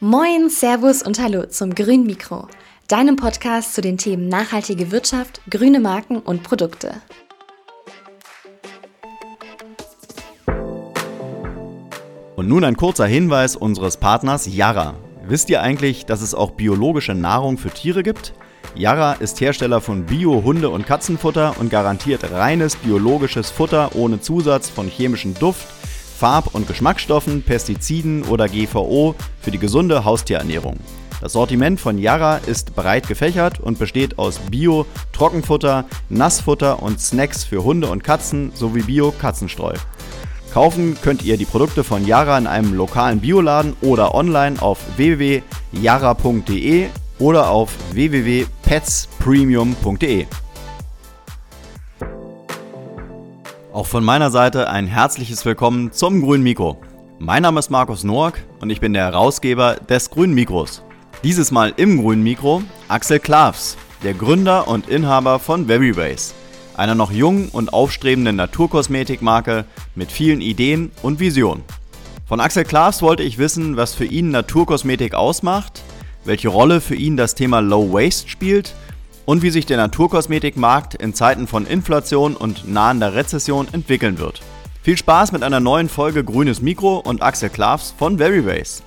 Moin, Servus und Hallo zum Grün Mikro, deinem Podcast zu den Themen nachhaltige Wirtschaft, grüne Marken und Produkte. Und nun ein kurzer Hinweis unseres Partners Yara. Wisst ihr eigentlich, dass es auch biologische Nahrung für Tiere gibt? Yara ist Hersteller von Bio-Hunde- und Katzenfutter und garantiert reines biologisches Futter ohne Zusatz von chemischem Duft, Farb- und Geschmacksstoffen, Pestiziden oder GVO für die gesunde Haustierernährung. Das Sortiment von Yara ist breit gefächert und besteht aus Bio, Trockenfutter, Nassfutter und Snacks für Hunde und Katzen sowie Bio-Katzenstreu. Kaufen könnt ihr die Produkte von Yara in einem lokalen Bioladen oder online auf www.yara.de oder auf www.petspremium.de. Auch von meiner Seite ein herzliches Willkommen zum Grünen Mikro. Mein Name ist Markus Noack und ich bin der Herausgeber des Grünen Mikros. Dieses Mal im Grünen Mikro Axel Klavs, der Gründer und Inhaber von Veryways, einer noch jungen und aufstrebenden Naturkosmetikmarke mit vielen Ideen und Visionen. Von Axel Klavs wollte ich wissen, was für ihn Naturkosmetik ausmacht welche Rolle für ihn das Thema Low Waste spielt und wie sich der Naturkosmetikmarkt in Zeiten von Inflation und nahender Rezession entwickeln wird. Viel Spaß mit einer neuen Folge Grünes Mikro und Axel Klavs von Veryways.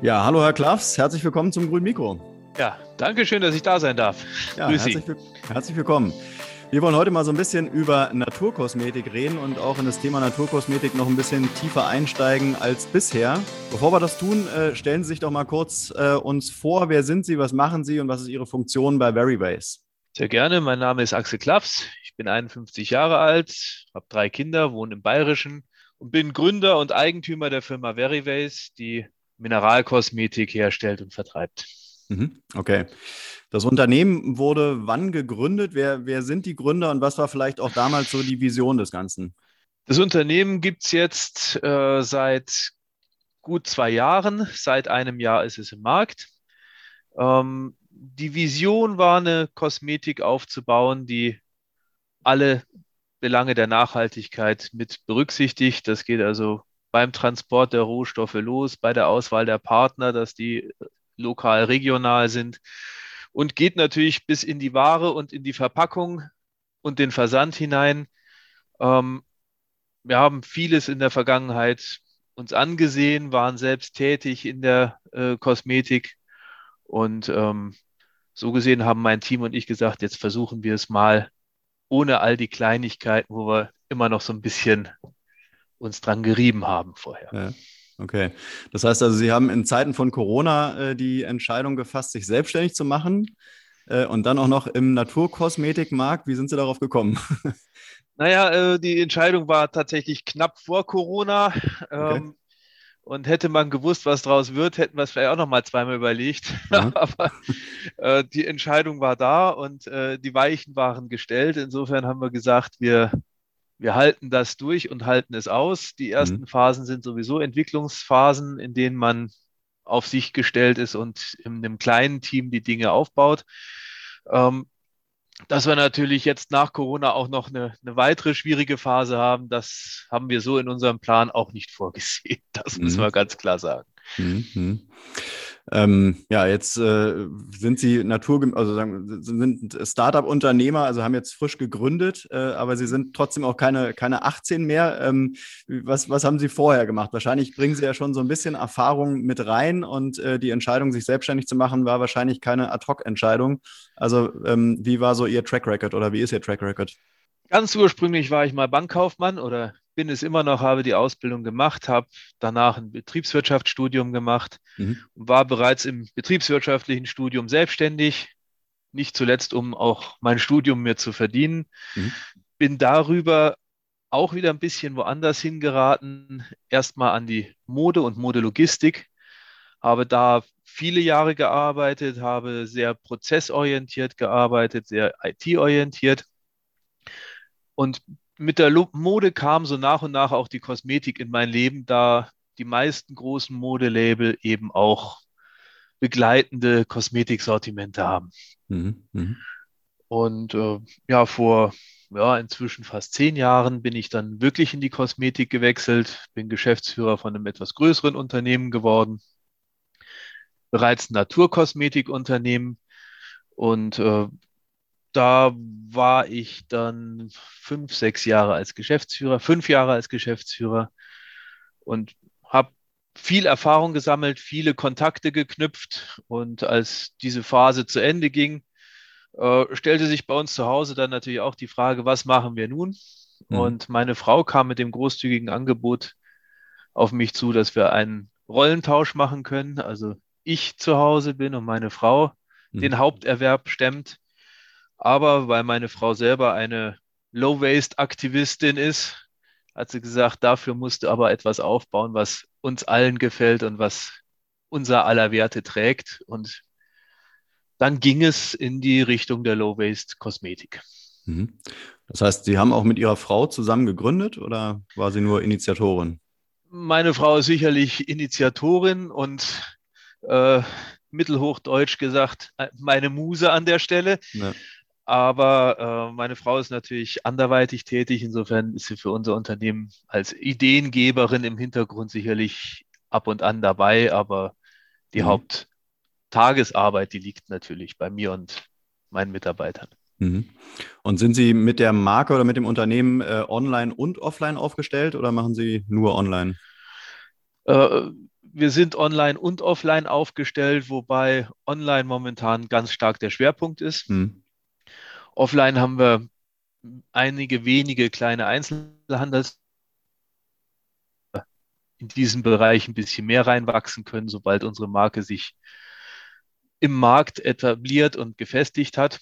Ja, hallo Herr Klaffs, herzlich willkommen zum Grünen Mikro. Ja, danke schön, dass ich da sein darf. Ja, Grüß herzlich, herzlich willkommen. Wir wollen heute mal so ein bisschen über Naturkosmetik reden und auch in das Thema Naturkosmetik noch ein bisschen tiefer einsteigen als bisher. Bevor wir das tun, äh, stellen Sie sich doch mal kurz äh, uns vor. Wer sind Sie, was machen Sie und was ist Ihre Funktion bei Veryways? Sehr gerne. Mein Name ist Axel Klaffs. Ich bin 51 Jahre alt, habe drei Kinder, wohne im Bayerischen und bin Gründer und Eigentümer der Firma Veryways, die Mineralkosmetik herstellt und vertreibt. Mhm, okay. Das Unternehmen wurde wann gegründet? Wer, wer sind die Gründer und was war vielleicht auch damals so die Vision des Ganzen? Das Unternehmen gibt es jetzt äh, seit gut zwei Jahren. Seit einem Jahr ist es im Markt. Ähm, die Vision war, eine Kosmetik aufzubauen, die alle Belange der Nachhaltigkeit mit berücksichtigt. Das geht also beim Transport der Rohstoffe los, bei der Auswahl der Partner, dass die lokal, regional sind und geht natürlich bis in die Ware und in die Verpackung und den Versand hinein. Ähm, wir haben vieles in der Vergangenheit uns angesehen, waren selbst tätig in der äh, Kosmetik und ähm, so gesehen haben mein Team und ich gesagt, jetzt versuchen wir es mal ohne all die Kleinigkeiten, wo wir immer noch so ein bisschen uns dran gerieben haben vorher. Ja. Okay. Das heißt also, Sie haben in Zeiten von Corona äh, die Entscheidung gefasst, sich selbstständig zu machen äh, und dann auch noch im Naturkosmetikmarkt. Wie sind Sie darauf gekommen? Naja, äh, die Entscheidung war tatsächlich knapp vor Corona. Okay. Ähm, und hätte man gewusst, was draus wird, hätten wir es vielleicht auch noch mal zweimal überlegt. Aber äh, die Entscheidung war da und äh, die Weichen waren gestellt. Insofern haben wir gesagt, wir wir halten das durch und halten es aus. Die ersten mhm. Phasen sind sowieso Entwicklungsphasen, in denen man auf sich gestellt ist und in einem kleinen Team die Dinge aufbaut. Ähm, dass wir natürlich jetzt nach Corona auch noch eine, eine, weitere schwierige Phase haben, das haben wir so in unserem Plan auch nicht vorgesehen. Das mhm. müssen wir ganz klar sagen. Mhm. Ähm, ja, jetzt äh, sind Sie Natur, also sind Startup-Unternehmer, also haben jetzt frisch gegründet, äh, aber Sie sind trotzdem auch keine, keine 18 mehr. Ähm, was, was haben Sie vorher gemacht? Wahrscheinlich bringen Sie ja schon so ein bisschen Erfahrung mit rein und äh, die Entscheidung, sich selbstständig zu machen, war wahrscheinlich keine Ad-Hoc-Entscheidung. Also ähm, wie war so Ihr Track Record oder wie ist Ihr Track Record? Ganz ursprünglich war ich mal Bankkaufmann oder bin es immer noch, habe die Ausbildung gemacht, habe danach ein Betriebswirtschaftsstudium gemacht mhm. und war bereits im betriebswirtschaftlichen Studium selbstständig, nicht zuletzt, um auch mein Studium mir zu verdienen. Mhm. Bin darüber auch wieder ein bisschen woanders hingeraten, erstmal an die Mode und Modelogistik, habe da viele Jahre gearbeitet, habe sehr prozessorientiert gearbeitet, sehr IT-orientiert und mit der Mode kam so nach und nach auch die Kosmetik in mein Leben, da die meisten großen Modelabel eben auch begleitende Kosmetiksortimente haben. Mhm, mh. Und äh, ja, vor ja, inzwischen fast zehn Jahren bin ich dann wirklich in die Kosmetik gewechselt, bin Geschäftsführer von einem etwas größeren Unternehmen geworden, bereits ein Naturkosmetikunternehmen und äh, da war ich dann fünf, sechs Jahre als Geschäftsführer, fünf Jahre als Geschäftsführer und habe viel Erfahrung gesammelt, viele Kontakte geknüpft. Und als diese Phase zu Ende ging, äh, stellte sich bei uns zu Hause dann natürlich auch die Frage, was machen wir nun? Mhm. Und meine Frau kam mit dem großzügigen Angebot auf mich zu, dass wir einen Rollentausch machen können. Also ich zu Hause bin und meine Frau mhm. den Haupterwerb stemmt. Aber weil meine Frau selber eine Low-Waste-Aktivistin ist, hat sie gesagt, dafür musste aber etwas aufbauen, was uns allen gefällt und was unser aller Werte trägt. Und dann ging es in die Richtung der Low-Waste-Kosmetik. Mhm. Das heißt, Sie haben auch mit Ihrer Frau zusammen gegründet oder war sie nur Initiatorin? Meine Frau ist sicherlich Initiatorin und äh, mittelhochdeutsch gesagt, äh, meine Muse an der Stelle. Ja. Aber äh, meine Frau ist natürlich anderweitig tätig. Insofern ist sie für unser Unternehmen als Ideengeberin im Hintergrund sicherlich ab und an dabei. Aber die mhm. Haupttagesarbeit, die liegt natürlich bei mir und meinen Mitarbeitern. Mhm. Und sind Sie mit der Marke oder mit dem Unternehmen äh, online und offline aufgestellt oder machen Sie nur online? Äh, wir sind online und offline aufgestellt, wobei online momentan ganz stark der Schwerpunkt ist. Mhm. Offline haben wir einige wenige kleine Einzelhandels in diesem Bereich ein bisschen mehr reinwachsen können, sobald unsere Marke sich im Markt etabliert und gefestigt hat.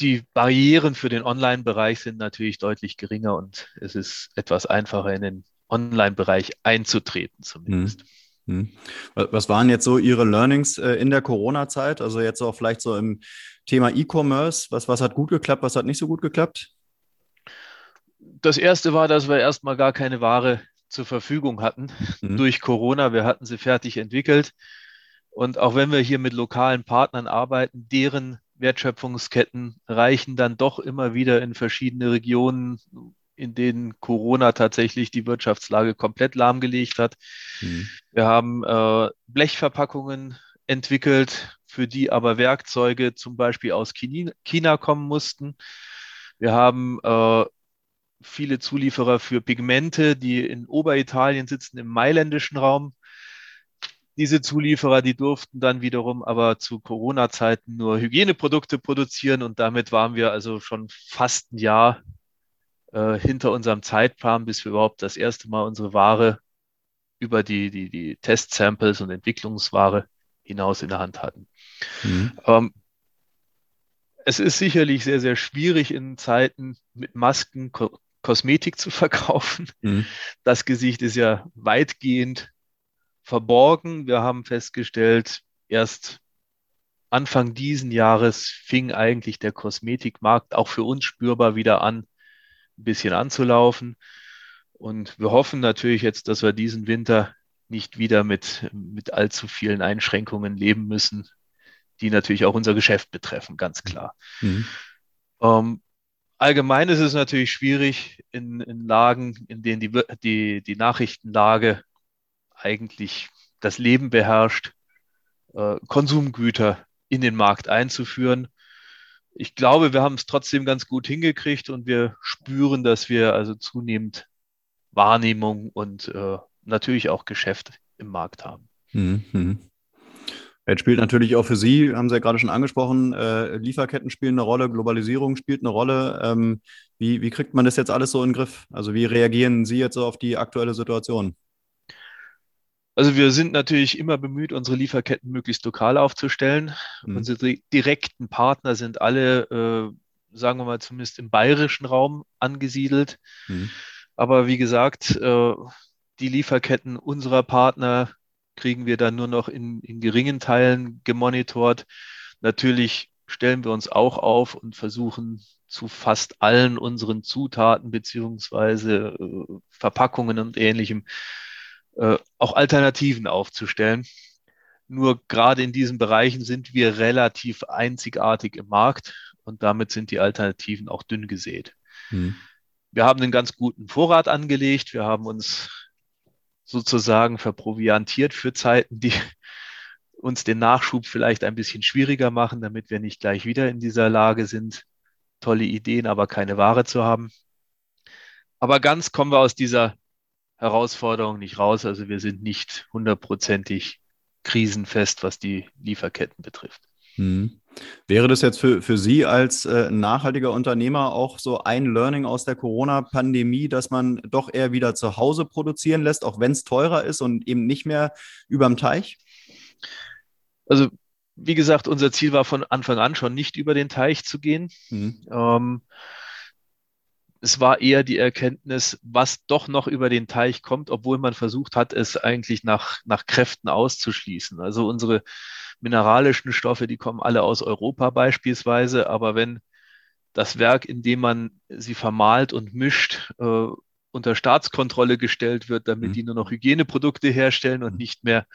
Die Barrieren für den Online-Bereich sind natürlich deutlich geringer und es ist etwas einfacher in den Online-Bereich einzutreten zumindest. Mhm. Hm. Was waren jetzt so Ihre Learnings äh, in der Corona-Zeit? Also jetzt auch vielleicht so im Thema E-Commerce. Was, was hat gut geklappt, was hat nicht so gut geklappt? Das erste war, dass wir erstmal gar keine Ware zur Verfügung hatten mhm. durch Corona. Wir hatten sie fertig entwickelt. Und auch wenn wir hier mit lokalen Partnern arbeiten, deren Wertschöpfungsketten reichen dann doch immer wieder in verschiedene Regionen in denen Corona tatsächlich die Wirtschaftslage komplett lahmgelegt hat. Mhm. Wir haben äh, Blechverpackungen entwickelt, für die aber Werkzeuge zum Beispiel aus China kommen mussten. Wir haben äh, viele Zulieferer für Pigmente, die in Oberitalien sitzen, im mailändischen Raum. Diese Zulieferer, die durften dann wiederum aber zu Corona-Zeiten nur Hygieneprodukte produzieren und damit waren wir also schon fast ein Jahr äh, hinter unserem Zeitplan, bis wir überhaupt das erste Mal unsere Ware über die, die, die Test-Samples und Entwicklungsware hinaus in der Hand hatten. Mhm. Ähm, es ist sicherlich sehr, sehr schwierig in Zeiten mit Masken Ko Kosmetik zu verkaufen. Mhm. Das Gesicht ist ja weitgehend verborgen. Wir haben festgestellt, erst Anfang diesen Jahres fing eigentlich der Kosmetikmarkt auch für uns spürbar wieder an, ein bisschen anzulaufen. Und wir hoffen natürlich jetzt, dass wir diesen Winter nicht wieder mit, mit allzu vielen Einschränkungen leben müssen, die natürlich auch unser Geschäft betreffen, ganz klar. Mhm. Ähm, allgemein ist es natürlich schwierig in, in Lagen, in denen die, die, die Nachrichtenlage eigentlich das Leben beherrscht, äh, Konsumgüter in den Markt einzuführen. Ich glaube, wir haben es trotzdem ganz gut hingekriegt und wir spüren, dass wir also zunehmend Wahrnehmung und äh, natürlich auch Geschäft im Markt haben. Mhm. Jetzt spielt natürlich auch für Sie, haben Sie ja gerade schon angesprochen, äh, Lieferketten spielen eine Rolle, Globalisierung spielt eine Rolle. Ähm, wie, wie kriegt man das jetzt alles so in den Griff? Also wie reagieren Sie jetzt so auf die aktuelle Situation? Also wir sind natürlich immer bemüht, unsere Lieferketten möglichst lokal aufzustellen. Mhm. Unsere direkten Partner sind alle, äh, sagen wir mal, zumindest im bayerischen Raum angesiedelt. Mhm. Aber wie gesagt, äh, die Lieferketten unserer Partner kriegen wir dann nur noch in, in geringen Teilen gemonitort. Natürlich stellen wir uns auch auf und versuchen zu fast allen unseren Zutaten beziehungsweise äh, Verpackungen und ähnlichem äh, auch Alternativen aufzustellen. Nur gerade in diesen Bereichen sind wir relativ einzigartig im Markt und damit sind die Alternativen auch dünn gesät. Hm. Wir haben einen ganz guten Vorrat angelegt. Wir haben uns sozusagen verproviantiert für Zeiten, die uns den Nachschub vielleicht ein bisschen schwieriger machen, damit wir nicht gleich wieder in dieser Lage sind, tolle Ideen, aber keine Ware zu haben. Aber ganz kommen wir aus dieser Herausforderung nicht raus. Also wir sind nicht hundertprozentig krisenfest, was die Lieferketten betrifft. Hm. Wäre das jetzt für, für Sie als äh, nachhaltiger Unternehmer auch so ein Learning aus der Corona-Pandemie, dass man doch eher wieder zu Hause produzieren lässt, auch wenn es teurer ist und eben nicht mehr überm Teich? Also wie gesagt, unser Ziel war von Anfang an schon nicht über den Teich zu gehen. Mhm. Ähm, es war eher die Erkenntnis, was doch noch über den Teich kommt, obwohl man versucht hat, es eigentlich nach, nach Kräften auszuschließen. Also unsere mineralischen Stoffe, die kommen alle aus Europa beispielsweise, aber wenn das Werk, in dem man sie vermahlt und mischt, äh, unter Staatskontrolle gestellt wird, damit mhm. die nur noch Hygieneprodukte herstellen und mhm. nicht mehr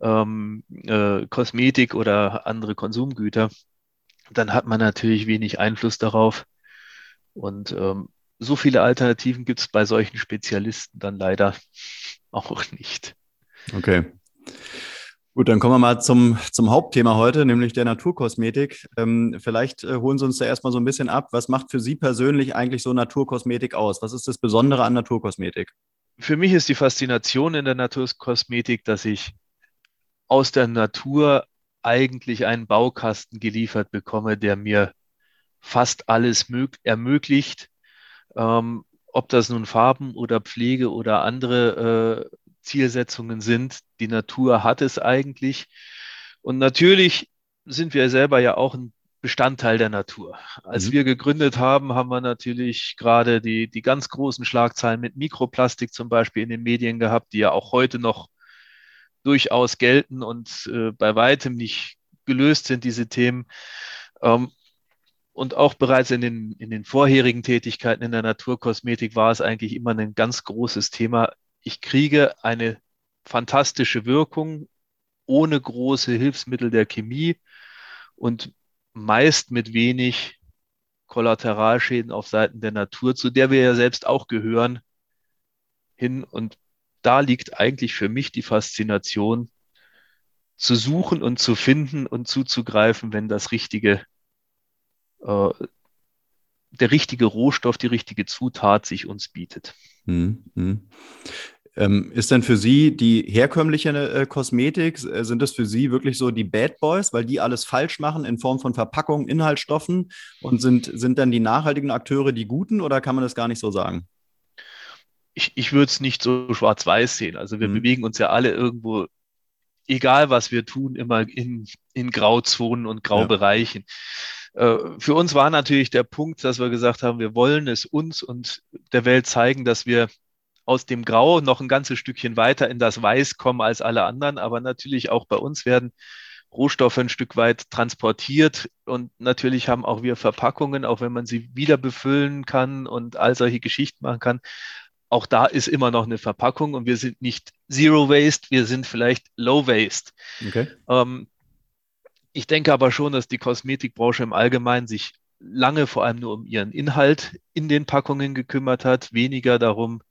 ähm, äh, Kosmetik oder andere Konsumgüter, dann hat man natürlich wenig Einfluss darauf, und ähm, so viele Alternativen gibt es bei solchen Spezialisten dann leider auch nicht. Okay. Gut, dann kommen wir mal zum, zum Hauptthema heute, nämlich der Naturkosmetik. Ähm, vielleicht äh, holen Sie uns da erstmal so ein bisschen ab. Was macht für Sie persönlich eigentlich so Naturkosmetik aus? Was ist das Besondere an Naturkosmetik? Für mich ist die Faszination in der Naturkosmetik, dass ich aus der Natur eigentlich einen Baukasten geliefert bekomme, der mir fast alles ermöglicht. Ähm, ob das nun Farben oder Pflege oder andere äh, Zielsetzungen sind, die Natur hat es eigentlich. Und natürlich sind wir selber ja auch ein Bestandteil der Natur. Als mhm. wir gegründet haben, haben wir natürlich gerade die, die ganz großen Schlagzeilen mit Mikroplastik zum Beispiel in den Medien gehabt, die ja auch heute noch durchaus gelten und äh, bei weitem nicht gelöst sind, diese Themen. Ähm, und auch bereits in den, in den vorherigen Tätigkeiten in der Naturkosmetik war es eigentlich immer ein ganz großes Thema. Ich kriege eine fantastische Wirkung ohne große Hilfsmittel der Chemie und meist mit wenig Kollateralschäden auf Seiten der Natur, zu der wir ja selbst auch gehören, hin. Und da liegt eigentlich für mich die Faszination, zu suchen und zu finden und zuzugreifen, wenn das Richtige äh, der richtige Rohstoff, die richtige Zutat sich uns bietet. Hm, hm. Ähm, ist denn für Sie die herkömmliche äh, Kosmetik, äh, sind das für Sie wirklich so die Bad Boys, weil die alles falsch machen in Form von Verpackungen, Inhaltsstoffen und sind, sind dann die nachhaltigen Akteure die guten oder kann man das gar nicht so sagen? Ich, ich würde es nicht so schwarz-weiß sehen. Also wir hm. bewegen uns ja alle irgendwo, egal was wir tun, immer in, in Grauzonen und Graubereichen. Ja. Äh, für uns war natürlich der Punkt, dass wir gesagt haben, wir wollen es uns und der Welt zeigen, dass wir aus dem Grau noch ein ganzes Stückchen weiter in das Weiß kommen als alle anderen. Aber natürlich auch bei uns werden Rohstoffe ein Stück weit transportiert und natürlich haben auch wir Verpackungen, auch wenn man sie wieder befüllen kann und all solche Geschichten machen kann. Auch da ist immer noch eine Verpackung und wir sind nicht Zero Waste, wir sind vielleicht Low Waste. Okay. Ähm, ich denke aber schon, dass die Kosmetikbranche im Allgemeinen sich lange vor allem nur um ihren Inhalt in den Packungen gekümmert hat, weniger darum,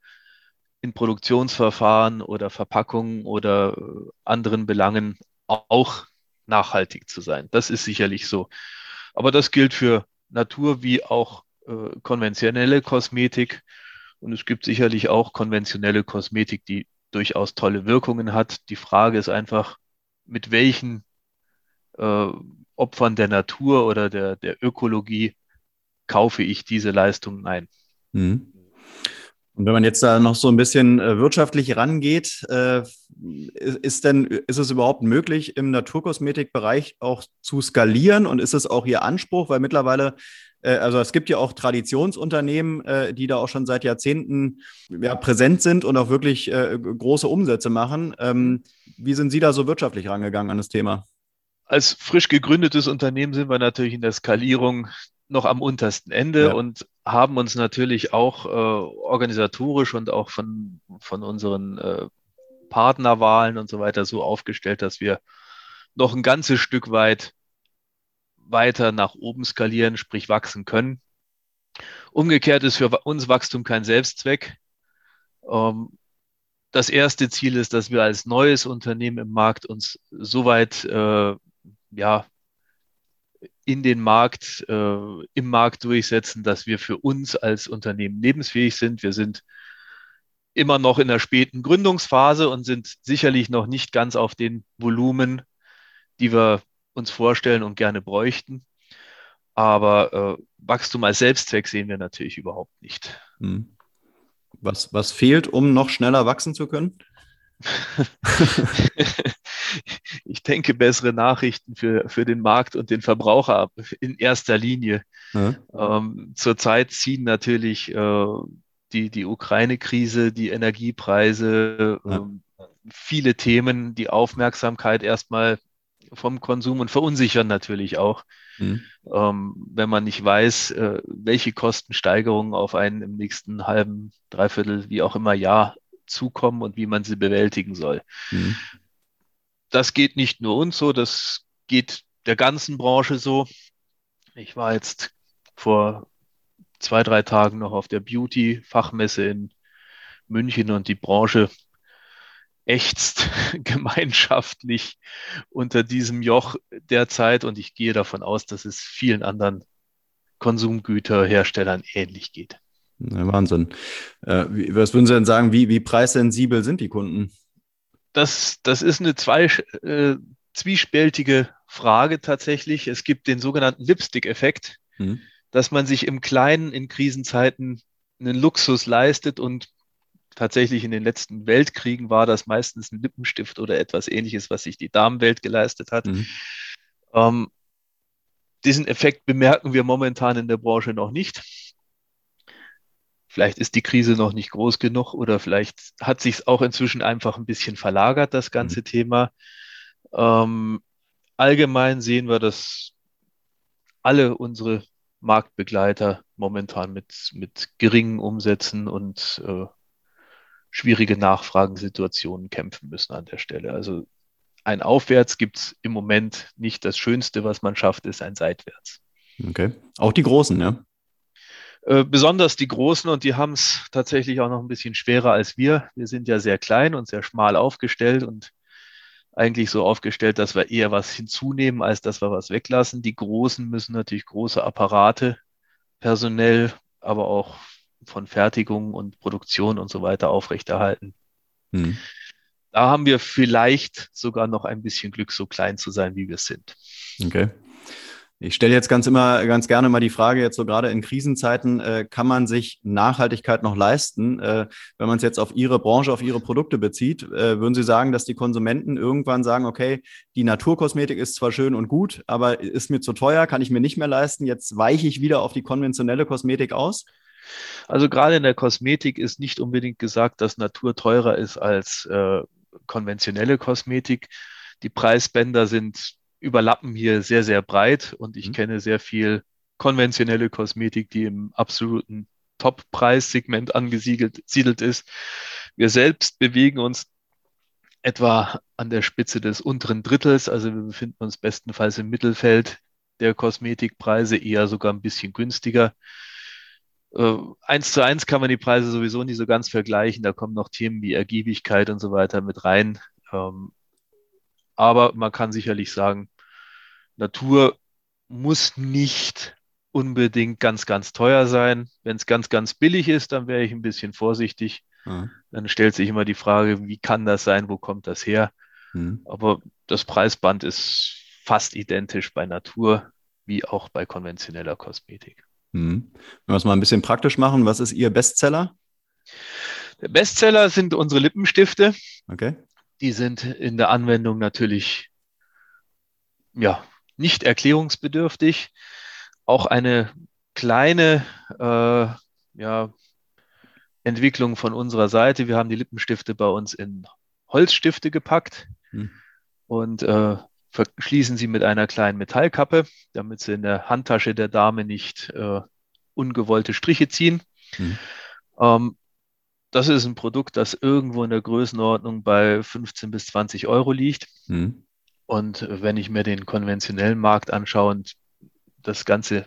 in Produktionsverfahren oder Verpackungen oder äh, anderen Belangen auch nachhaltig zu sein. Das ist sicherlich so. Aber das gilt für Natur wie auch äh, konventionelle Kosmetik. Und es gibt sicherlich auch konventionelle Kosmetik, die durchaus tolle Wirkungen hat. Die Frage ist einfach, mit welchen äh, Opfern der Natur oder der, der Ökologie kaufe ich diese Leistungen ein. Mhm. Und wenn man jetzt da noch so ein bisschen äh, wirtschaftlich rangeht, äh, ist denn, ist es überhaupt möglich, im Naturkosmetikbereich auch zu skalieren? Und ist es auch Ihr Anspruch? Weil mittlerweile, äh, also es gibt ja auch Traditionsunternehmen, die da auch schon seit Jahrzehnten ja, präsent sind und auch wirklich große Umsätze machen. Ähm, wie sind Sie da so wirtschaftlich rangegangen an das Thema? Als frisch gegründetes Unternehmen sind wir natürlich in der Skalierung noch am untersten Ende ja. und haben uns natürlich auch äh, organisatorisch und auch von, von unseren äh, Partnerwahlen und so weiter so aufgestellt, dass wir noch ein ganzes Stück weit weiter nach oben skalieren, sprich wachsen können. Umgekehrt ist für uns Wachstum kein Selbstzweck. Ähm, das erste Ziel ist, dass wir als neues Unternehmen im Markt uns soweit äh, ja, in den Markt, äh, im Markt durchsetzen, dass wir für uns als Unternehmen lebensfähig sind. Wir sind immer noch in der späten Gründungsphase und sind sicherlich noch nicht ganz auf den Volumen, die wir uns vorstellen und gerne bräuchten. Aber äh, Wachstum als Selbstzweck sehen wir natürlich überhaupt nicht. Hm. Was, was fehlt, um noch schneller wachsen zu können? ich denke, bessere Nachrichten für, für den Markt und den Verbraucher in erster Linie. Ja. Ähm, zurzeit ziehen natürlich äh, die, die Ukraine-Krise, die Energiepreise, ja. ähm, viele Themen, die Aufmerksamkeit erstmal vom Konsum und verunsichern natürlich auch, mhm. ähm, wenn man nicht weiß, äh, welche Kostensteigerungen auf einen im nächsten halben, dreiviertel, wie auch immer Jahr zukommen und wie man sie bewältigen soll. Mhm das geht nicht nur uns so, das geht der ganzen Branche so. Ich war jetzt vor zwei, drei Tagen noch auf der Beauty-Fachmesse in München und die Branche ächzt gemeinschaftlich unter diesem Joch derzeit und ich gehe davon aus, dass es vielen anderen Konsumgüterherstellern ähnlich geht. Wahnsinn. Äh, was würden Sie denn sagen, wie, wie preissensibel sind die Kunden? das, das ist eine zwei, äh, zwiespältige Frage tatsächlich. Es gibt den sogenannten Lipstick-Effekt, mhm. dass man sich im Kleinen in Krisenzeiten einen Luxus leistet und tatsächlich in den letzten Weltkriegen war das meistens ein Lippenstift oder etwas ähnliches, was sich die Damenwelt geleistet hat. Mhm. Ähm, diesen Effekt bemerken wir momentan in der Branche noch nicht. Vielleicht ist die Krise noch nicht groß genug oder vielleicht hat sich es auch inzwischen einfach ein bisschen verlagert, das ganze mhm. Thema. Ähm, allgemein sehen wir, dass alle unsere Marktbegleiter momentan mit, mit geringen Umsätzen und äh, schwierige Nachfragensituationen kämpfen müssen an der Stelle. Also ein Aufwärts gibt es im Moment nicht. Das Schönste, was man schafft, ist ein Seitwärts. Okay. Auch die Großen, ja? Äh, besonders die Großen und die haben es tatsächlich auch noch ein bisschen schwerer als wir. Wir sind ja sehr klein und sehr schmal aufgestellt und eigentlich so aufgestellt, dass wir eher was hinzunehmen, als dass wir was weglassen. Die Großen müssen natürlich große Apparate, personell, aber auch von Fertigung und Produktion und so weiter aufrechterhalten. Hm. Da haben wir vielleicht sogar noch ein bisschen Glück, so klein zu sein, wie wir sind. Okay. Ich stelle jetzt ganz immer, ganz gerne mal die Frage, jetzt so gerade in Krisenzeiten, äh, kann man sich Nachhaltigkeit noch leisten? Äh, wenn man es jetzt auf Ihre Branche, auf Ihre Produkte bezieht, äh, würden Sie sagen, dass die Konsumenten irgendwann sagen, okay, die Naturkosmetik ist zwar schön und gut, aber ist mir zu teuer, kann ich mir nicht mehr leisten, jetzt weiche ich wieder auf die konventionelle Kosmetik aus? Also gerade in der Kosmetik ist nicht unbedingt gesagt, dass Natur teurer ist als äh, konventionelle Kosmetik. Die Preisbänder sind überlappen hier sehr, sehr breit und ich mhm. kenne sehr viel konventionelle Kosmetik, die im absoluten Top-Preissegment angesiedelt ist. Wir selbst bewegen uns etwa an der Spitze des unteren Drittels, also wir befinden uns bestenfalls im Mittelfeld der Kosmetikpreise, eher sogar ein bisschen günstiger. äh, eins zu eins kann man die Preise sowieso nicht so ganz vergleichen. Da kommen noch Themen wie Ergiebigkeit und so weiter mit rein. Ähm, aber man kann sicherlich sagen, Natur muss nicht unbedingt ganz, ganz teuer sein. Wenn es ganz, ganz billig ist, dann wäre ich ein bisschen vorsichtig. Mhm. Dann stellt sich immer die Frage, wie kann das sein, wo kommt das her? Mhm. Aber das Preisband ist fast identisch bei Natur wie auch bei konventioneller Kosmetik. Mhm. Wenn wir es mal ein bisschen praktisch machen, was ist Ihr Bestseller? Der Bestseller sind unsere Lippenstifte. Okay. Die sind in der Anwendung natürlich ja, nicht erklärungsbedürftig. Auch eine kleine äh, ja, Entwicklung von unserer Seite. Wir haben die Lippenstifte bei uns in Holzstifte gepackt hm. und äh, verschließen sie mit einer kleinen Metallkappe, damit sie in der Handtasche der Dame nicht äh, ungewollte Striche ziehen. Hm. Ähm, das ist ein Produkt, das irgendwo in der Größenordnung bei 15 bis 20 Euro liegt. Hm. Und wenn ich mir den konventionellen Markt anschaue und das ganze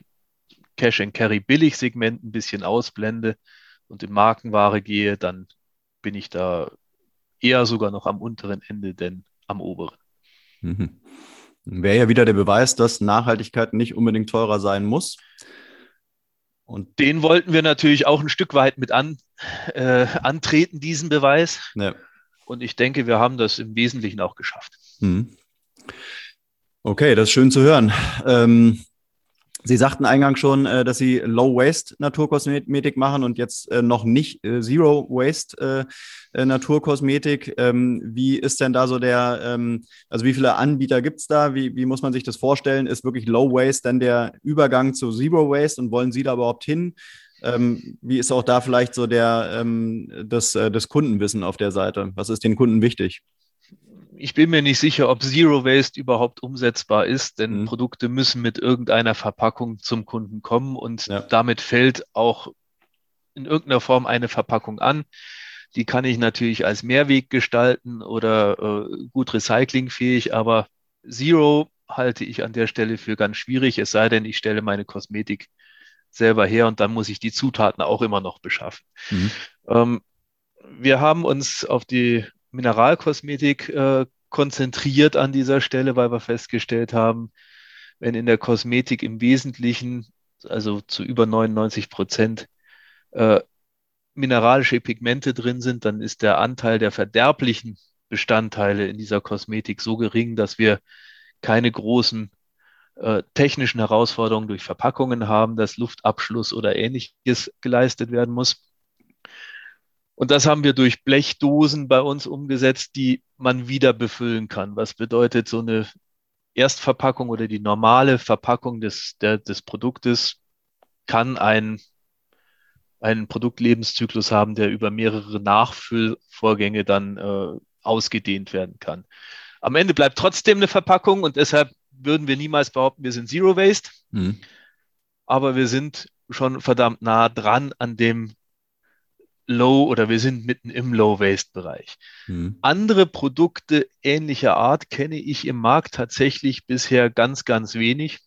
Cash-and-Carry-Billig-Segment ein bisschen ausblende und in Markenware gehe, dann bin ich da eher sogar noch am unteren Ende, denn am oberen. Mhm. Wäre ja wieder der Beweis, dass Nachhaltigkeit nicht unbedingt teurer sein muss. Und den wollten wir natürlich auch ein Stück weit mit an, äh, antreten, diesen Beweis. Ja. Und ich denke, wir haben das im Wesentlichen auch geschafft. Mhm. Okay, das ist schön zu hören. Ähm, Sie sagten eingangs schon, äh, dass Sie Low-Waste-Naturkosmetik machen und jetzt äh, noch nicht äh, Zero-Waste-Naturkosmetik. Ähm, wie ist denn da so der, ähm, also wie viele Anbieter gibt es da? Wie, wie muss man sich das vorstellen? Ist wirklich Low-Waste dann der Übergang zu Zero-Waste und wollen Sie da überhaupt hin? Ähm, wie ist auch da vielleicht so der, das, das Kundenwissen auf der Seite? Was ist den Kunden wichtig? Ich bin mir nicht sicher, ob Zero Waste überhaupt umsetzbar ist, denn mhm. Produkte müssen mit irgendeiner Verpackung zum Kunden kommen und ja. damit fällt auch in irgendeiner Form eine Verpackung an. Die kann ich natürlich als Mehrweg gestalten oder äh, gut recyclingfähig, aber Zero halte ich an der Stelle für ganz schwierig, es sei denn, ich stelle meine Kosmetik selber her und dann muss ich die Zutaten auch immer noch beschaffen. Mhm. Ähm, wir haben uns auf die Mineralkosmetik äh, konzentriert an dieser Stelle, weil wir festgestellt haben, wenn in der Kosmetik im Wesentlichen, also zu über 99 Prozent, äh, mineralische Pigmente drin sind, dann ist der Anteil der verderblichen Bestandteile in dieser Kosmetik so gering, dass wir keine großen äh, technischen Herausforderungen durch Verpackungen haben, dass Luftabschluss oder ähnliches geleistet werden muss. Und das haben wir durch Blechdosen bei uns umgesetzt, die man wieder befüllen kann. Was bedeutet so eine Erstverpackung oder die normale Verpackung des, der, des Produktes kann ein, einen Produktlebenszyklus haben, der über mehrere Nachfüllvorgänge dann äh, ausgedehnt werden kann. Am Ende bleibt trotzdem eine Verpackung und deshalb würden wir niemals behaupten, wir sind Zero Waste. Mhm. Aber wir sind schon verdammt nah dran an dem Low oder wir sind mitten im Low-Waste-Bereich. Mhm. Andere Produkte ähnlicher Art kenne ich im Markt tatsächlich bisher ganz, ganz wenig.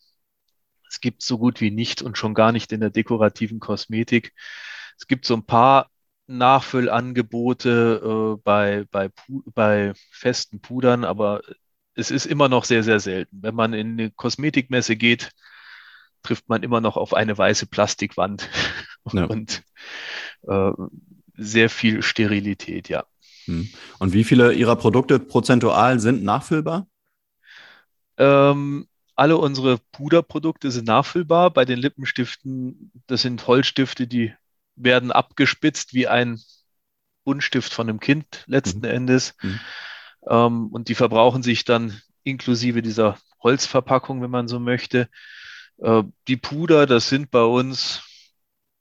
Es gibt so gut wie nicht und schon gar nicht in der dekorativen Kosmetik. Es gibt so ein paar Nachfüllangebote äh, bei, bei, bei festen Pudern, aber es ist immer noch sehr, sehr selten. Wenn man in eine Kosmetikmesse geht, trifft man immer noch auf eine weiße Plastikwand ja. und äh, sehr viel Sterilität, ja. Hm. Und wie viele Ihrer Produkte prozentual sind nachfüllbar? Ähm, alle unsere Puderprodukte sind nachfüllbar. Bei den Lippenstiften, das sind Holzstifte, die werden abgespitzt wie ein Buntstift von einem Kind letzten mhm. Endes. Mhm. Ähm, und die verbrauchen sich dann inklusive dieser Holzverpackung, wenn man so möchte. Äh, die Puder, das sind bei uns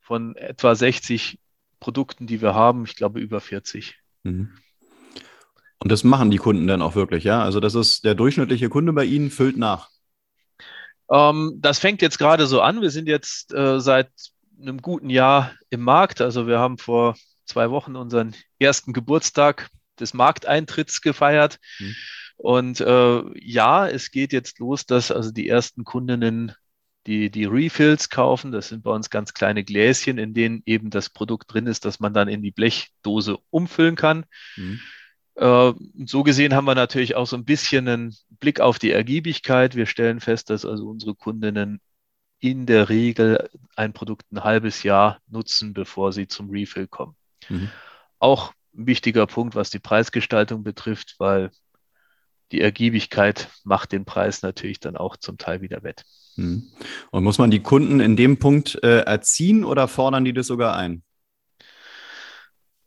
von etwa 60 Produkten, die wir haben, ich glaube über 40. Mhm. Und das machen die Kunden dann auch wirklich, ja? Also das ist der durchschnittliche Kunde bei Ihnen füllt nach. Ähm, das fängt jetzt gerade so an. Wir sind jetzt äh, seit einem guten Jahr im Markt. Also wir haben vor zwei Wochen unseren ersten Geburtstag des Markteintritts gefeiert. Mhm. Und äh, ja, es geht jetzt los, dass also die ersten Kundinnen die, die Refills kaufen. Das sind bei uns ganz kleine Gläschen, in denen eben das Produkt drin ist, das man dann in die Blechdose umfüllen kann. Mhm. Äh, so gesehen haben wir natürlich auch so ein bisschen einen Blick auf die Ergiebigkeit. Wir stellen fest, dass also unsere Kundinnen in der Regel ein Produkt ein halbes Jahr nutzen, bevor sie zum Refill kommen. Mhm. Auch ein wichtiger Punkt, was die Preisgestaltung betrifft, weil die Ergiebigkeit macht den Preis natürlich dann auch zum Teil wieder wett. Mhm. Und muss man die Kunden in dem Punkt äh, erziehen oder fordern die das sogar ein?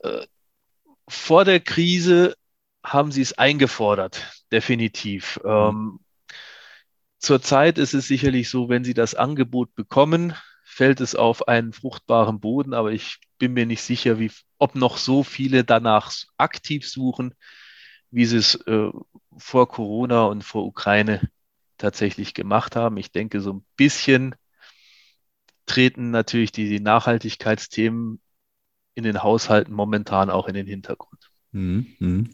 Äh, vor der Krise haben sie es eingefordert, definitiv. Mhm. Ähm, Zurzeit ist es sicherlich so, wenn sie das Angebot bekommen, fällt es auf einen fruchtbaren Boden, aber ich bin mir nicht sicher, wie, ob noch so viele danach aktiv suchen, wie sie es äh, vor Corona und vor Ukraine tatsächlich gemacht haben. Ich denke, so ein bisschen treten natürlich die, Nachhaltigkeitsthemen in den Haushalten momentan auch in den Hintergrund. Mhm. mhm.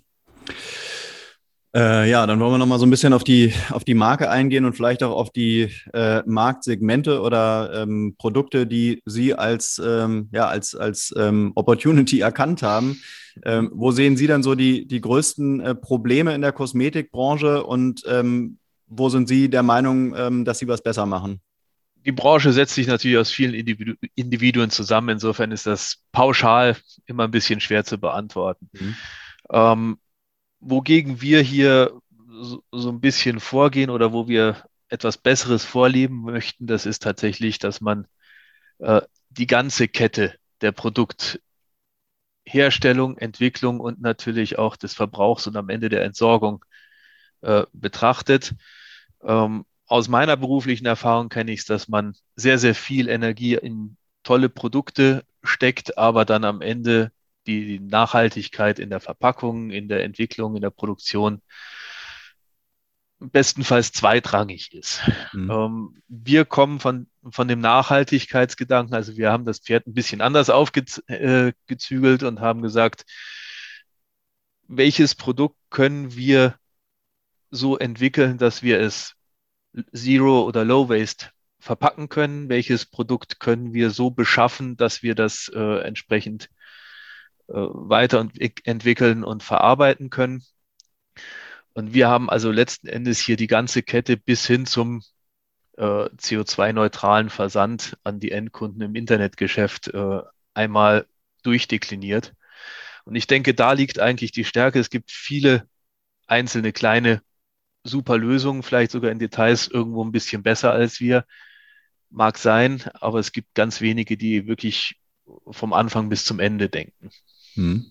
Äh, ja, dann wollen wir noch mal so ein bisschen auf die, auf die Marke eingehen und vielleicht auch auf die äh, Marktsegmente oder ähm, Produkte, die Sie als, ähm, ja, als, als ähm, Opportunity erkannt haben. Ähm, wo sehen Sie dann so die, die größten äh, Probleme in der Kosmetikbranche und ähm, wo sind Sie der Meinung, ähm, dass Sie was besser machen? Die Branche setzt sich natürlich aus vielen Individu Individuen zusammen. Insofern ist das pauschal immer ein bisschen schwer zu beantworten. Mhm. Ähm, wogegen wir hier so, so, ein bisschen vorgehen oder wo wir etwas Besseres vorleben möchten, das ist tatsächlich, dass man äh, die ganze Kette der Produktherstellung, Entwicklung und natürlich auch des Verbrauchs und am Ende der Entsorgung äh, betrachtet. Ähm, aus meiner beruflichen Erfahrung kenne ich es, dass man sehr, sehr viel Energie in tolle Produkte steckt, aber dann am Ende die Nachhaltigkeit in der Verpackung, in der Entwicklung, in der Produktion bestenfalls zweitrangig ist. Mhm. Ähm, wir kommen von, von dem Nachhaltigkeitsgedanken, also wir haben das Pferd ein bisschen anders aufgezügelt äh, und haben gesagt, welches Produkt können wir so entwickeln, dass wir es Zero oder Low Waste verpacken können? Welches Produkt können wir so beschaffen, dass wir das äh, entsprechend äh, weiterentwickeln und verarbeiten können? Und wir haben also letzten Endes hier die ganze Kette bis hin zum äh, CO2-neutralen Versand an die Endkunden im Internetgeschäft äh, einmal durchdekliniert. Und ich denke, da liegt eigentlich die Stärke. Es gibt viele einzelne kleine super Lösungen, vielleicht sogar in Details irgendwo ein bisschen besser als wir. Mag sein, aber es gibt ganz wenige, die wirklich vom Anfang bis zum Ende denken. Hm.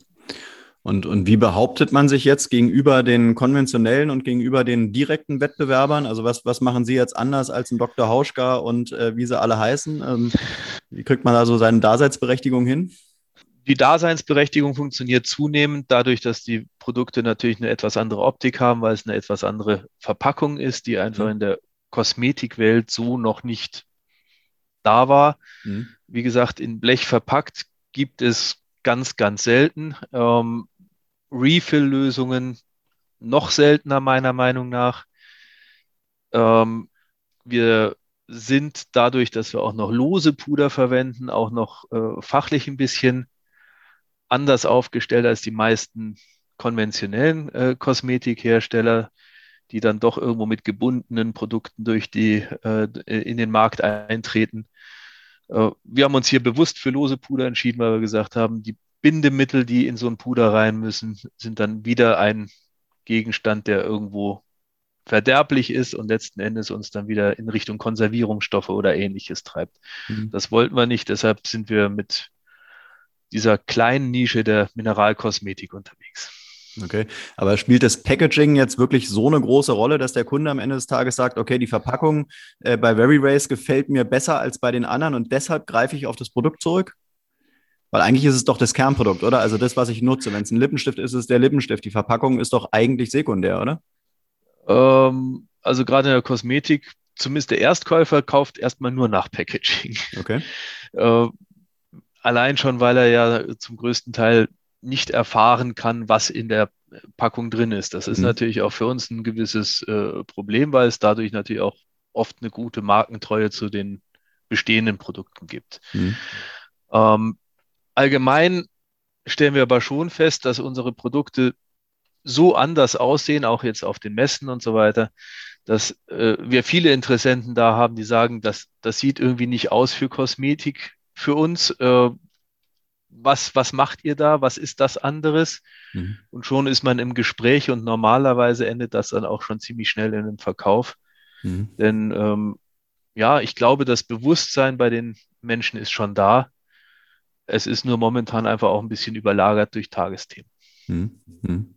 Und, und wie behauptet man sich jetzt gegenüber den konventionellen und gegenüber den direkten Wettbewerbern? Also was, was machen Sie jetzt anders als ein Dr. Hauschka und äh, wie sie alle heißen? Ähm, wie kriegt man da so seine Daseinsberechtigung hin? Die Daseinsberechtigung funktioniert zunehmend dadurch, dass die Produkte natürlich eine etwas andere Optik haben, weil es eine etwas andere Verpackung ist, die einfach mhm. in der Kosmetikwelt so noch nicht da war. Mhm. Wie gesagt, in Blech verpackt gibt es ganz, ganz selten. Ähm, Refill-Lösungen noch seltener meiner Meinung nach. Ähm, wir sind dadurch, dass wir auch noch lose Puder verwenden, auch noch äh, fachlich ein bisschen anders aufgestellt als die meisten konventionellen äh, Kosmetikhersteller, die dann doch irgendwo mit gebundenen Produkten durch die äh, in den Markt eintreten. Äh, wir haben uns hier bewusst für lose Puder entschieden, weil wir gesagt haben, die Bindemittel, die in so ein Puder rein müssen, sind dann wieder ein Gegenstand, der irgendwo verderblich ist und letzten Endes uns dann wieder in Richtung Konservierungsstoffe oder ähnliches treibt. Mhm. Das wollten wir nicht, deshalb sind wir mit dieser kleinen Nische der Mineralkosmetik unterwegs. Okay, aber spielt das Packaging jetzt wirklich so eine große Rolle, dass der Kunde am Ende des Tages sagt, okay, die Verpackung äh, bei Very Race gefällt mir besser als bei den anderen und deshalb greife ich auf das Produkt zurück? Weil eigentlich ist es doch das Kernprodukt, oder? Also das, was ich nutze. Wenn es ein Lippenstift ist, ist es der Lippenstift. Die Verpackung ist doch eigentlich sekundär, oder? Ähm, also gerade in der Kosmetik, zumindest der Erstkäufer kauft erstmal nur nach Packaging. Okay. Äh, Allein schon, weil er ja zum größten Teil nicht erfahren kann, was in der Packung drin ist. Das ist mhm. natürlich auch für uns ein gewisses äh, Problem, weil es dadurch natürlich auch oft eine gute Markentreue zu den bestehenden Produkten gibt. Mhm. Ähm, allgemein stellen wir aber schon fest, dass unsere Produkte so anders aussehen, auch jetzt auf den Messen und so weiter, dass äh, wir viele Interessenten da haben, die sagen, dass das sieht irgendwie nicht aus für Kosmetik für uns. Äh, was, was macht ihr da? Was ist das anderes? Mhm. Und schon ist man im Gespräch und normalerweise endet das dann auch schon ziemlich schnell in einem Verkauf. Mhm. Denn ähm, ja, ich glaube, das Bewusstsein bei den Menschen ist schon da. Es ist nur momentan einfach auch ein bisschen überlagert durch Tagesthemen. Mhm. mhm.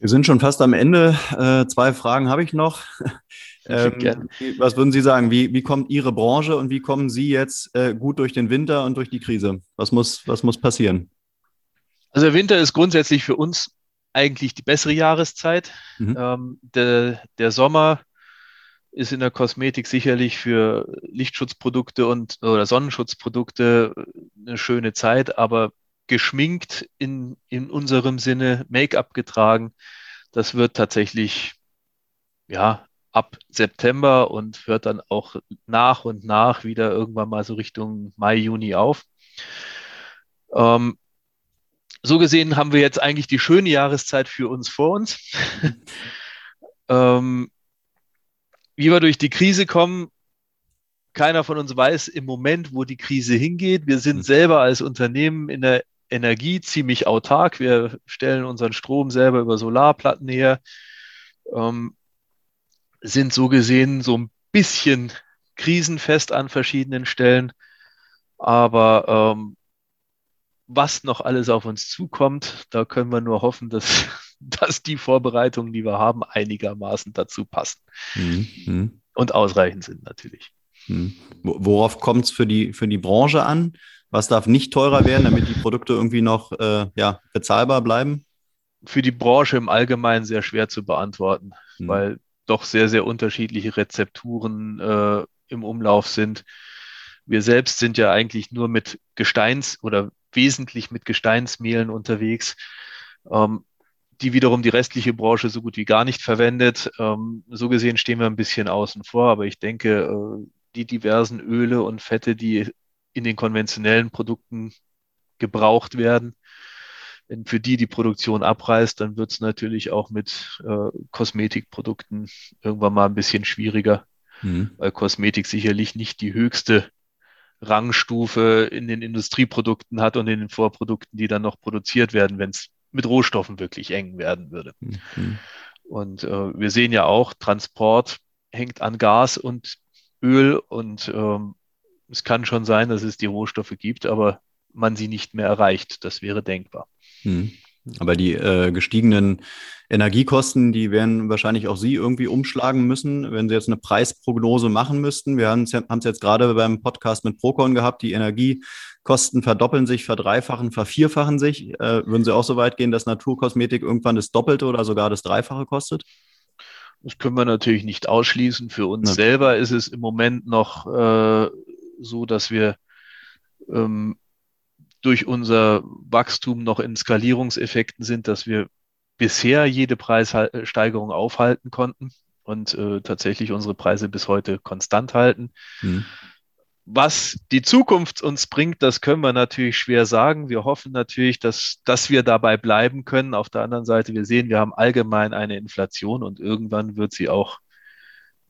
Wir sind schon fast am Ende. Äh, zwei Fragen habe ich noch. Ähm, was würden Sie sagen? Wie, wie kommt Ihre Branche und wie kommen Sie jetzt äh, gut durch den Winter und durch die Krise? Was muss, was muss passieren? Also der Winter ist grundsätzlich für uns eigentlich die bessere Jahreszeit. Mhm. Ähm, der, der Sommer ist in der Kosmetik sicherlich für Lichtschutzprodukte und oder Sonnenschutzprodukte eine schöne Zeit, aber geschminkt in, in unserem Sinne, Make-up getragen. Das wird tatsächlich ja ab September und hört dann auch nach und nach wieder irgendwann mal so Richtung Mai, Juni auf. Ähm, so gesehen haben wir jetzt eigentlich die schöne Jahreszeit für uns vor uns. ähm, wie wir durch die Krise kommen, keiner von uns weiß im Moment, wo die Krise hingeht. Wir sind mhm. selber als Unternehmen in der Energie ziemlich autark. Wir stellen unseren Strom selber über Solarplatten her, ähm, sind so gesehen so ein bisschen krisenfest an verschiedenen Stellen. Aber ähm, was noch alles auf uns zukommt, da können wir nur hoffen, dass, dass die Vorbereitungen, die wir haben, einigermaßen dazu passen. Mhm. mhm. Und ausreichend sind natürlich. Mhm. Worauf kommt es für die, für die Branche an? Was darf nicht teurer werden, damit die Produkte irgendwie noch äh, ja, bezahlbar bleiben? Für die Branche im Allgemeinen sehr schwer zu beantworten, mhm. weil doch sehr, sehr unterschiedliche Rezepturen äh, im Umlauf sind. Wir selbst sind ja eigentlich nur mit Gesteins- oder wesentlich mit Gesteinsmehlen unterwegs, ähm, die wiederum die restliche Branche so gut wie gar nicht verwendet. Ähm, so gesehen stehen wir ein bisschen außen vor, aber ich denke, äh, die diversen Öle und Fette, die in den konventionellen Produkten gebraucht werden. Wenn für die die Produktion abreißt, dann wird es natürlich auch mit äh, Kosmetikprodukten irgendwann mal ein bisschen schwieriger, mhm. weil Kosmetik sicherlich nicht die höchste Rangstufe in den Industrieprodukten hat und in den Vorprodukten, die dann noch produziert werden, wenn es mit Rohstoffen wirklich eng werden würde. Mhm. Und äh, wir sehen ja auch, Transport hängt an Gas und Öl und ähm, es kann schon sein, dass es die Rohstoffe gibt, aber man sie nicht mehr erreicht. Das wäre denkbar. Hm. Aber die äh, gestiegenen Energiekosten, die werden wahrscheinlich auch Sie irgendwie umschlagen müssen, wenn Sie jetzt eine Preisprognose machen müssten. Wir haben es jetzt gerade beim Podcast mit Procon gehabt, die Energiekosten verdoppeln sich, verdreifachen, vervierfachen sich. Äh, würden Sie auch so weit gehen, dass Naturkosmetik irgendwann das Doppelte oder sogar das Dreifache kostet? Das können wir natürlich nicht ausschließen. Für uns ja. selber ist es im Moment noch äh, so, dass wir ähm, durch unser Wachstum noch in Skalierungseffekten sind, dass wir bisher jede Preissteigerung aufhalten konnten und äh, tatsächlich unsere Preise bis heute konstant halten. Mhm. Was die Zukunft uns bringt, das können wir natürlich schwer sagen. Wir hoffen natürlich, dass, dass wir dabei bleiben können. Auf der anderen Seite, wir sehen, wir haben allgemein eine Inflation und irgendwann wird sie auch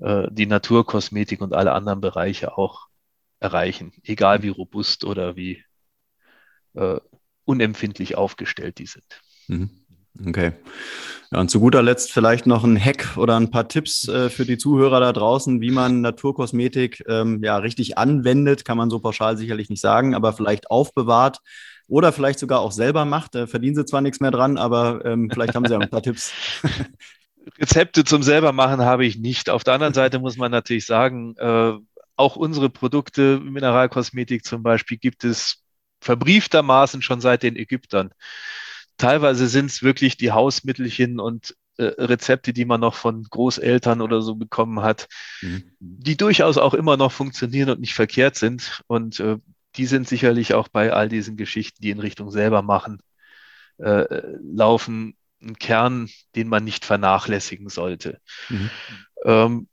äh, die Naturkosmetik und alle anderen Bereiche auch erreichen, egal wie robust oder wie äh, unempfindlich aufgestellt die sind. Mhm. Okay. Ja, und zu guter Letzt vielleicht noch ein Hack oder ein paar Tipps äh, für die Zuhörer da draußen, wie man Naturkosmetik ähm, ja richtig anwendet, kann man so pauschal sicherlich nicht sagen, aber vielleicht aufbewahrt oder vielleicht sogar auch selber macht. Da verdienen sie zwar nichts mehr dran, aber ähm, vielleicht haben sie auch ein paar Tipps. Rezepte zum selbermachen habe ich nicht. Auf der anderen Seite muss man natürlich sagen, äh, auch unsere Produkte, Mineralkosmetik zum Beispiel, gibt es verbrieftermaßen schon seit den Ägyptern. Teilweise sind es wirklich die Hausmittelchen und äh, Rezepte, die man noch von Großeltern oder so bekommen hat, mhm. die durchaus auch immer noch funktionieren und nicht verkehrt sind. Und äh, die sind sicherlich auch bei all diesen Geschichten, die in Richtung selber machen, äh, laufen, ein Kern, den man nicht vernachlässigen sollte. Mhm. Ähm,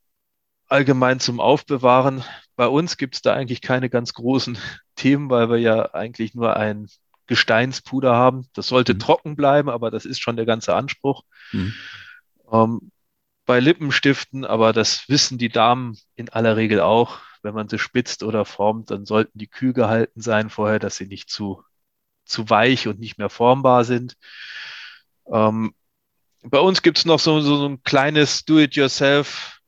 allgemein zum Aufbewahren. Bei uns gibt es da eigentlich keine ganz großen Themen, weil wir ja eigentlich nur ein Gesteinspuder haben. Das sollte mhm. trocken bleiben, aber das ist schon der ganze Anspruch. Mhm. Ähm, bei Lippenstiften, aber das wissen die Damen in aller Regel auch, wenn man sie spitzt oder formt, dann sollten die kühl gehalten sein vorher, dass sie nicht zu, zu weich und nicht mehr formbar sind. Ähm, bei uns gibt es noch so, so, so ein kleines Do-it-yourself,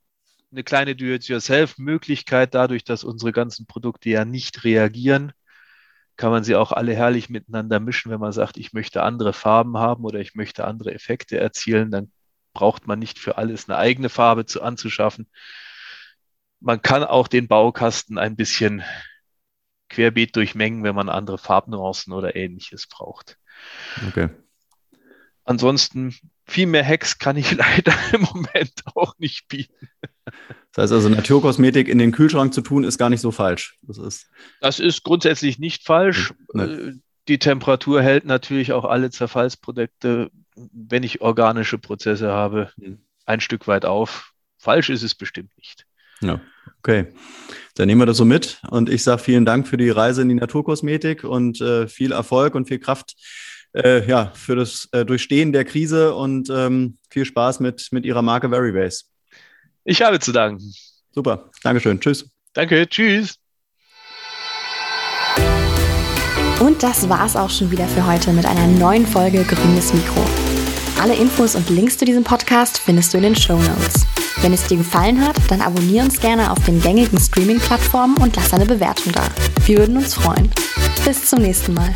eine kleine Do-it-yourself-Möglichkeit, dadurch, dass unsere ganzen Produkte ja nicht reagieren kann man sie auch alle herrlich miteinander mischen, wenn man sagt, ich möchte andere Farben haben oder ich möchte andere Effekte erzielen, dann braucht man nicht für alles eine eigene Farbe zu, anzuschaffen. Man kann auch den Baukasten ein bisschen querbeet durchmengen, wenn man andere Farbnuancen oder ähnliches braucht. Okay. Ansonsten viel mehr Hacks kann ich leider im Moment auch nicht bieten. Das heißt also, Naturkosmetik in den Kühlschrank zu tun, ist gar nicht so falsch. Das ist, das ist grundsätzlich nicht falsch. Äh, die Temperatur hält natürlich auch alle Zerfallsprodukte, wenn ich organische Prozesse habe, mhm. ein Stück weit auf. Falsch ist es bestimmt nicht. Ja, okay. Dann nehmen wir das so mit und ich sage vielen Dank für die Reise in die Naturkosmetik und äh, viel Erfolg und viel Kraft äh, ja, für das äh, Durchstehen der Krise und ähm, viel Spaß mit, mit Ihrer Marke Verybase. Ich habe zu danken. Super. Dankeschön. Tschüss. Danke. Tschüss. Und das war's auch schon wieder für heute mit einer neuen Folge Grünes Mikro. Alle Infos und Links zu diesem Podcast findest du in den Show Notes. Wenn es dir gefallen hat, dann abonniere uns gerne auf den gängigen Streaming-Plattformen und lass eine Bewertung da. Wir würden uns freuen. Bis zum nächsten Mal.